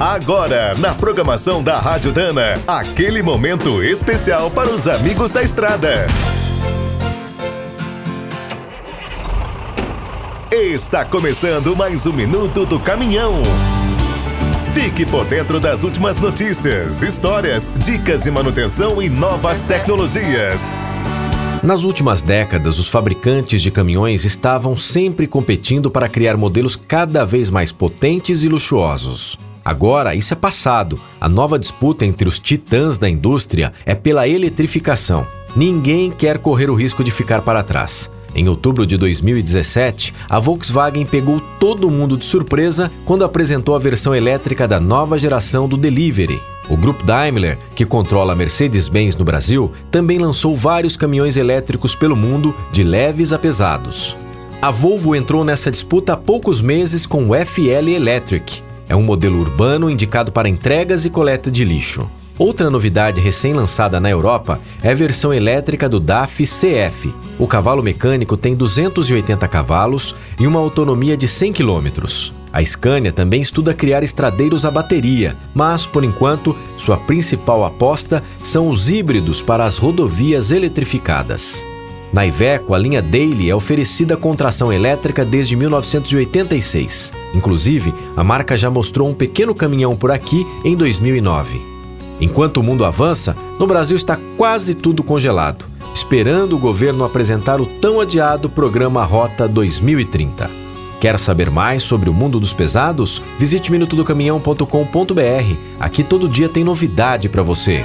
Agora, na programação da Rádio Dana, aquele momento especial para os amigos da estrada. Está começando mais um minuto do caminhão. Fique por dentro das últimas notícias, histórias, dicas de manutenção e novas tecnologias. Nas últimas décadas, os fabricantes de caminhões estavam sempre competindo para criar modelos cada vez mais potentes e luxuosos. Agora, isso é passado. A nova disputa entre os titãs da indústria é pela eletrificação. Ninguém quer correr o risco de ficar para trás. Em outubro de 2017, a Volkswagen pegou todo mundo de surpresa quando apresentou a versão elétrica da nova geração do Delivery. O grupo Daimler, que controla a Mercedes-Benz no Brasil, também lançou vários caminhões elétricos pelo mundo, de leves a pesados. A Volvo entrou nessa disputa há poucos meses com o FL Electric. É um modelo urbano indicado para entregas e coleta de lixo. Outra novidade recém-lançada na Europa é a versão elétrica do DAF CF. O cavalo mecânico tem 280 cavalos e uma autonomia de 100 km. A Scania também estuda criar estradeiros a bateria, mas, por enquanto, sua principal aposta são os híbridos para as rodovias eletrificadas. Na Iveco, a linha Daily é oferecida com tração elétrica desde 1986. Inclusive, a marca já mostrou um pequeno caminhão por aqui em 2009. Enquanto o mundo avança, no Brasil está quase tudo congelado, esperando o governo apresentar o tão adiado programa Rota 2030. Quer saber mais sobre o mundo dos pesados? Visite minutodocaminhão.com.br. Aqui todo dia tem novidade para você.